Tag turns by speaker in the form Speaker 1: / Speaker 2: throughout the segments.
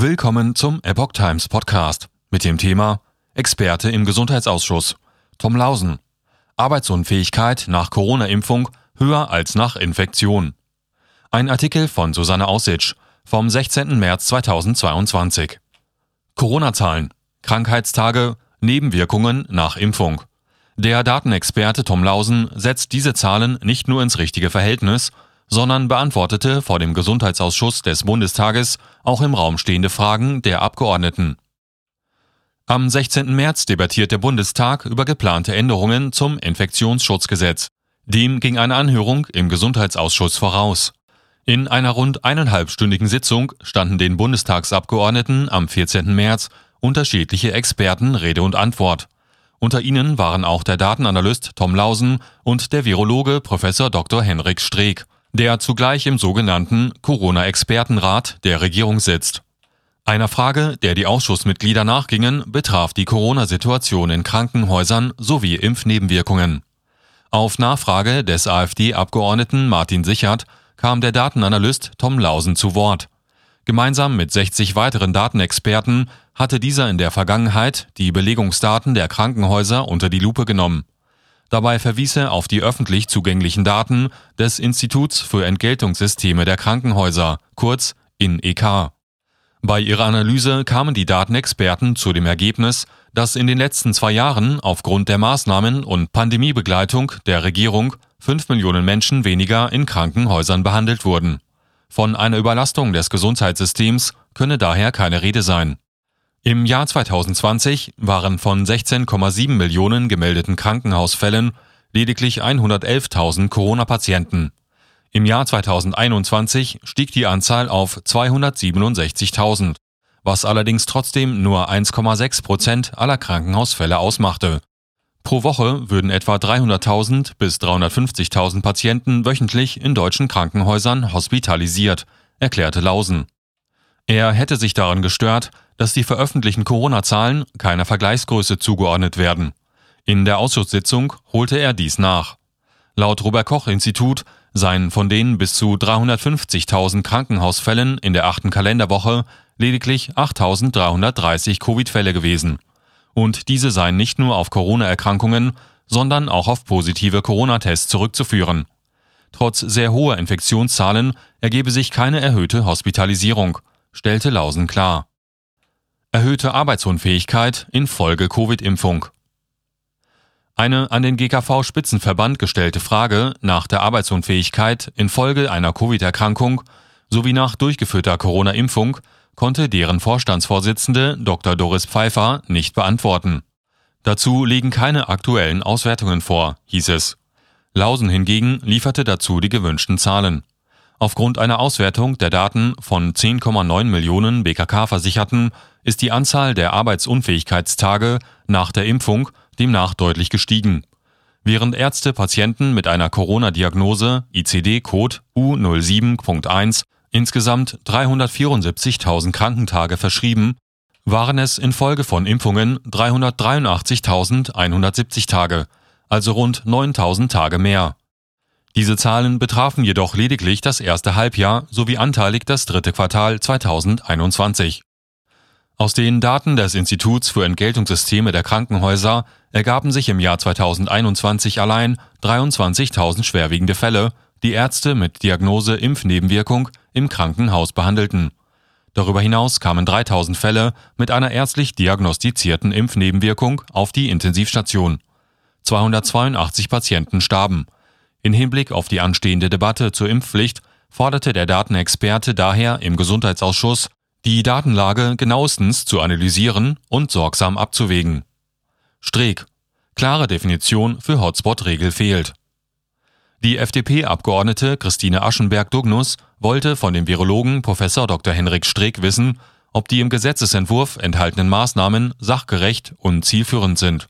Speaker 1: Willkommen zum Epoch Times Podcast mit dem Thema Experte im Gesundheitsausschuss. Tom Lausen. Arbeitsunfähigkeit nach Corona-Impfung höher als nach Infektion. Ein Artikel von Susanne Aussitsch vom 16. März 2022. Corona-Zahlen, Krankheitstage, Nebenwirkungen nach Impfung. Der Datenexperte Tom Lausen setzt diese Zahlen nicht nur ins richtige Verhältnis, sondern beantwortete vor dem Gesundheitsausschuss des Bundestages auch im Raum stehende Fragen der Abgeordneten. Am 16. März debattiert der Bundestag über geplante Änderungen zum Infektionsschutzgesetz. Dem ging eine Anhörung im Gesundheitsausschuss voraus. In einer rund eineinhalbstündigen Sitzung standen den Bundestagsabgeordneten am 14. März unterschiedliche Experten Rede und Antwort. Unter ihnen waren auch der Datenanalyst Tom Lausen und der Virologe Prof. Dr. Henrik Streeck der zugleich im sogenannten Corona-Expertenrat der Regierung sitzt. Einer Frage, der die Ausschussmitglieder nachgingen, betraf die Corona-Situation in Krankenhäusern sowie Impfnebenwirkungen. Auf Nachfrage des AfD-Abgeordneten Martin Sichert kam der Datenanalyst Tom Lausen zu Wort. Gemeinsam mit 60 weiteren Datenexperten hatte dieser in der Vergangenheit die Belegungsdaten der Krankenhäuser unter die Lupe genommen. Dabei verwies er auf die öffentlich zugänglichen Daten des Instituts für Entgeltungssysteme der Krankenhäuser, kurz INEK. Bei ihrer Analyse kamen die Datenexperten zu dem Ergebnis, dass in den letzten zwei Jahren aufgrund der Maßnahmen und Pandemiebegleitung der Regierung fünf Millionen Menschen weniger in Krankenhäusern behandelt wurden. Von einer Überlastung des Gesundheitssystems könne daher keine Rede sein. Im Jahr 2020 waren von 16,7 Millionen gemeldeten Krankenhausfällen lediglich 111.000 Corona-Patienten. Im Jahr 2021 stieg die Anzahl auf 267.000, was allerdings trotzdem nur 1,6 Prozent aller Krankenhausfälle ausmachte. Pro Woche würden etwa 300.000 bis 350.000 Patienten wöchentlich in deutschen Krankenhäusern hospitalisiert, erklärte Lausen. Er hätte sich daran gestört, dass die veröffentlichten Corona-Zahlen keiner Vergleichsgröße zugeordnet werden. In der Ausschusssitzung holte er dies nach. Laut Robert Koch Institut seien von den bis zu 350.000 Krankenhausfällen in der achten Kalenderwoche lediglich 8.330 Covid-Fälle gewesen. Und diese seien nicht nur auf Corona-Erkrankungen, sondern auch auf positive Corona-Tests zurückzuführen. Trotz sehr hoher Infektionszahlen ergebe sich keine erhöhte Hospitalisierung, stellte Lausen klar erhöhte Arbeitsunfähigkeit infolge Covid-Impfung. Eine an den GKV-Spitzenverband gestellte Frage nach der Arbeitsunfähigkeit infolge einer Covid-Erkrankung sowie nach durchgeführter Corona-Impfung konnte deren Vorstandsvorsitzende Dr. Doris Pfeiffer nicht beantworten. Dazu liegen keine aktuellen Auswertungen vor, hieß es. Lausen hingegen lieferte dazu die gewünschten Zahlen. Aufgrund einer Auswertung der Daten von 10,9 Millionen BKK-Versicherten ist die Anzahl der Arbeitsunfähigkeitstage nach der Impfung demnach deutlich gestiegen. Während Ärzte Patienten mit einer Corona-Diagnose ICD-Code U07.1 insgesamt 374.000 Krankentage verschrieben, waren es infolge von Impfungen 383.170 Tage, also rund 9.000 Tage mehr. Diese Zahlen betrafen jedoch lediglich das erste Halbjahr sowie anteilig das dritte Quartal 2021. Aus den Daten des Instituts für Entgeltungssysteme der Krankenhäuser ergaben sich im Jahr 2021 allein 23.000 schwerwiegende Fälle, die Ärzte mit Diagnose Impfnebenwirkung im Krankenhaus behandelten. Darüber hinaus kamen 3000 Fälle mit einer ärztlich diagnostizierten Impfnebenwirkung auf die Intensivstation. 282 Patienten starben. In Hinblick auf die anstehende Debatte zur Impfpflicht forderte der Datenexperte daher im Gesundheitsausschuss, die Datenlage genauestens zu analysieren und sorgsam abzuwägen. Streeck. Klare Definition für Hotspot-Regel fehlt. Die FDP-Abgeordnete Christine Aschenberg-Dugnus wollte von dem Virologen Prof. Dr. Henrik Streeck wissen, ob die im Gesetzesentwurf enthaltenen Maßnahmen sachgerecht und zielführend sind.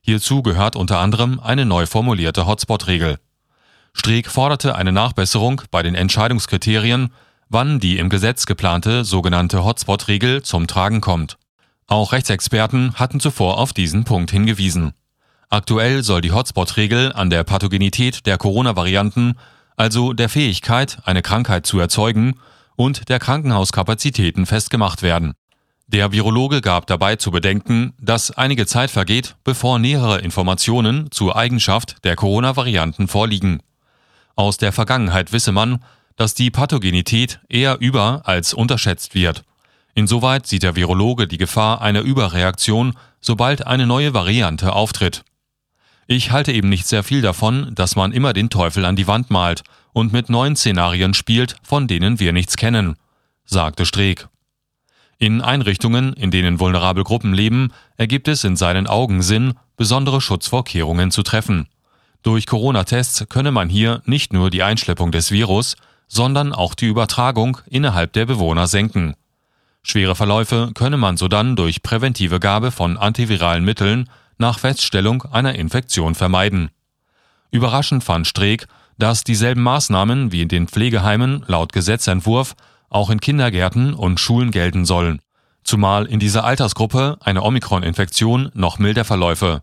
Speaker 1: Hierzu gehört unter anderem eine neu formulierte Hotspot-Regel. Streeck forderte eine Nachbesserung bei den Entscheidungskriterien, wann die im Gesetz geplante sogenannte Hotspot-Regel zum Tragen kommt. Auch Rechtsexperten hatten zuvor auf diesen Punkt hingewiesen. Aktuell soll die Hotspot-Regel an der Pathogenität der Corona-Varianten, also der Fähigkeit, eine Krankheit zu erzeugen, und der Krankenhauskapazitäten festgemacht werden. Der Virologe gab dabei zu bedenken, dass einige Zeit vergeht, bevor nähere Informationen zur Eigenschaft der Corona-Varianten vorliegen. Aus der Vergangenheit wisse man, dass die Pathogenität eher über als unterschätzt wird. Insoweit sieht der Virologe die Gefahr einer Überreaktion, sobald eine neue Variante auftritt. Ich halte eben nicht sehr viel davon, dass man immer den Teufel an die Wand malt und mit neuen Szenarien spielt, von denen wir nichts kennen, sagte Streeck. In Einrichtungen, in denen vulnerable Gruppen leben, ergibt es in seinen Augen Sinn, besondere Schutzvorkehrungen zu treffen. Durch Corona-Tests könne man hier nicht nur die Einschleppung des Virus, sondern auch die Übertragung innerhalb der Bewohner senken. Schwere Verläufe könne man sodann durch präventive Gabe von antiviralen Mitteln nach Feststellung einer Infektion vermeiden. Überraschend fand Streeck, dass dieselben Maßnahmen wie in den Pflegeheimen laut Gesetzentwurf auch in Kindergärten und Schulen gelten sollen, zumal in dieser Altersgruppe eine Omikron-Infektion noch milder verläufe.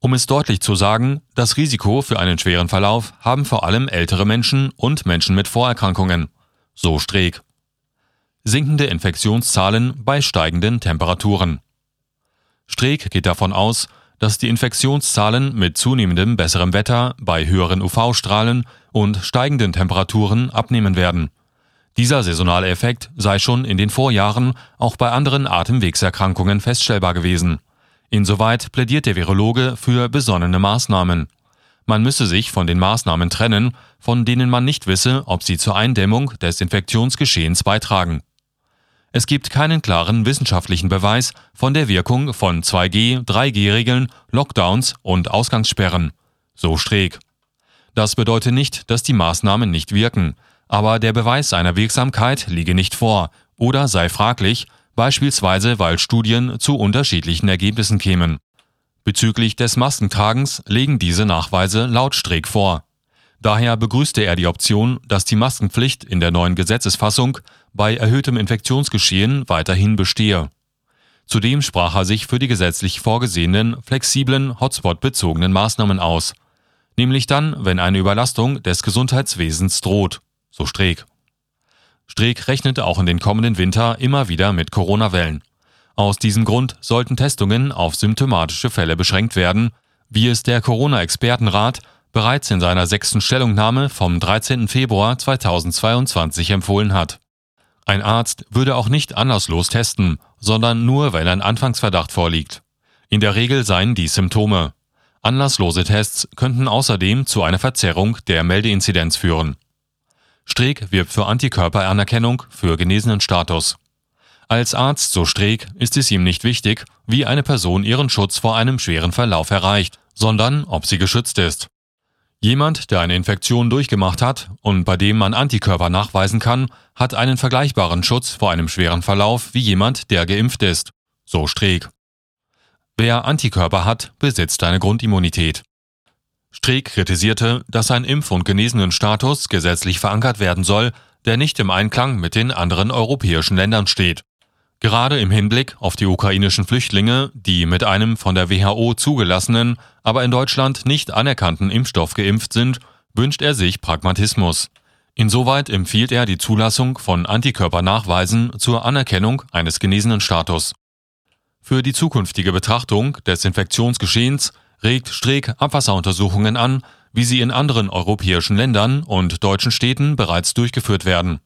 Speaker 1: Um es deutlich zu sagen, das Risiko für einen schweren Verlauf haben vor allem ältere Menschen und Menschen mit Vorerkrankungen, so Streeck. Sinkende Infektionszahlen bei steigenden Temperaturen. Streeck geht davon aus, dass die Infektionszahlen mit zunehmendem besserem Wetter bei höheren UV-Strahlen und steigenden Temperaturen abnehmen werden. Dieser saisonale Effekt sei schon in den Vorjahren auch bei anderen Atemwegserkrankungen feststellbar gewesen. Insoweit plädiert der Virologe für besonnene Maßnahmen. Man müsse sich von den Maßnahmen trennen, von denen man nicht wisse, ob sie zur Eindämmung des Infektionsgeschehens beitragen. Es gibt keinen klaren wissenschaftlichen Beweis von der Wirkung von 2G, 3G-Regeln, Lockdowns und Ausgangssperren. So Streeck. Das bedeutet nicht, dass die Maßnahmen nicht wirken aber der Beweis seiner Wirksamkeit liege nicht vor oder sei fraglich, beispielsweise weil Studien zu unterschiedlichen Ergebnissen kämen. Bezüglich des Maskentragens legen diese Nachweise laut Streeck vor. Daher begrüßte er die Option, dass die Maskenpflicht in der neuen Gesetzesfassung bei erhöhtem Infektionsgeschehen weiterhin bestehe. Zudem sprach er sich für die gesetzlich vorgesehenen flexiblen Hotspot-bezogenen Maßnahmen aus, nämlich dann, wenn eine Überlastung des Gesundheitswesens droht so Streeck. Streeck rechnete auch in den kommenden Winter immer wieder mit Corona-Wellen. Aus diesem Grund sollten Testungen auf symptomatische Fälle beschränkt werden, wie es der Corona-Expertenrat bereits in seiner sechsten Stellungnahme vom 13. Februar 2022 empfohlen hat. Ein Arzt würde auch nicht anlasslos testen, sondern nur, wenn ein Anfangsverdacht vorliegt. In der Regel seien dies Symptome. Anlasslose Tests könnten außerdem zu einer Verzerrung der Meldeinzidenz führen. Streeck wirbt für Antikörperanerkennung für genesenen Status. Als Arzt, so Streeck, ist es ihm nicht wichtig, wie eine Person ihren Schutz vor einem schweren Verlauf erreicht, sondern ob sie geschützt ist. Jemand, der eine Infektion durchgemacht hat und bei dem man Antikörper nachweisen kann, hat einen vergleichbaren Schutz vor einem schweren Verlauf wie jemand, der geimpft ist. So Streeck. Wer Antikörper hat, besitzt eine Grundimmunität. Streeck kritisierte, dass ein Impf- und Genesenenstatus gesetzlich verankert werden soll, der nicht im Einklang mit den anderen europäischen Ländern steht. Gerade im Hinblick auf die ukrainischen Flüchtlinge, die mit einem von der WHO zugelassenen, aber in Deutschland nicht anerkannten Impfstoff geimpft sind, wünscht er sich Pragmatismus. Insoweit empfiehlt er die Zulassung von Antikörpernachweisen zur Anerkennung eines genesenen Status. Für die zukünftige Betrachtung des Infektionsgeschehens regt Streeck Abwasseruntersuchungen an, wie sie in anderen europäischen Ländern und deutschen Städten bereits durchgeführt werden.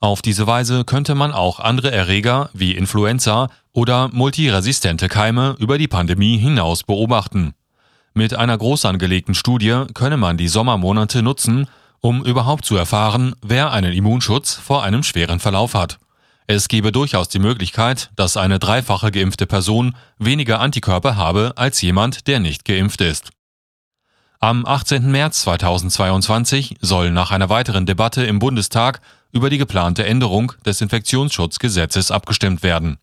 Speaker 1: Auf diese Weise könnte man auch andere Erreger wie Influenza oder multiresistente Keime über die Pandemie hinaus beobachten. Mit einer groß angelegten Studie könne man die Sommermonate nutzen, um überhaupt zu erfahren, wer einen Immunschutz vor einem schweren Verlauf hat. Es gebe durchaus die Möglichkeit, dass eine dreifache geimpfte Person weniger Antikörper habe als jemand, der nicht geimpft ist. Am 18. März 2022 soll nach einer weiteren Debatte im Bundestag über die geplante Änderung des Infektionsschutzgesetzes abgestimmt werden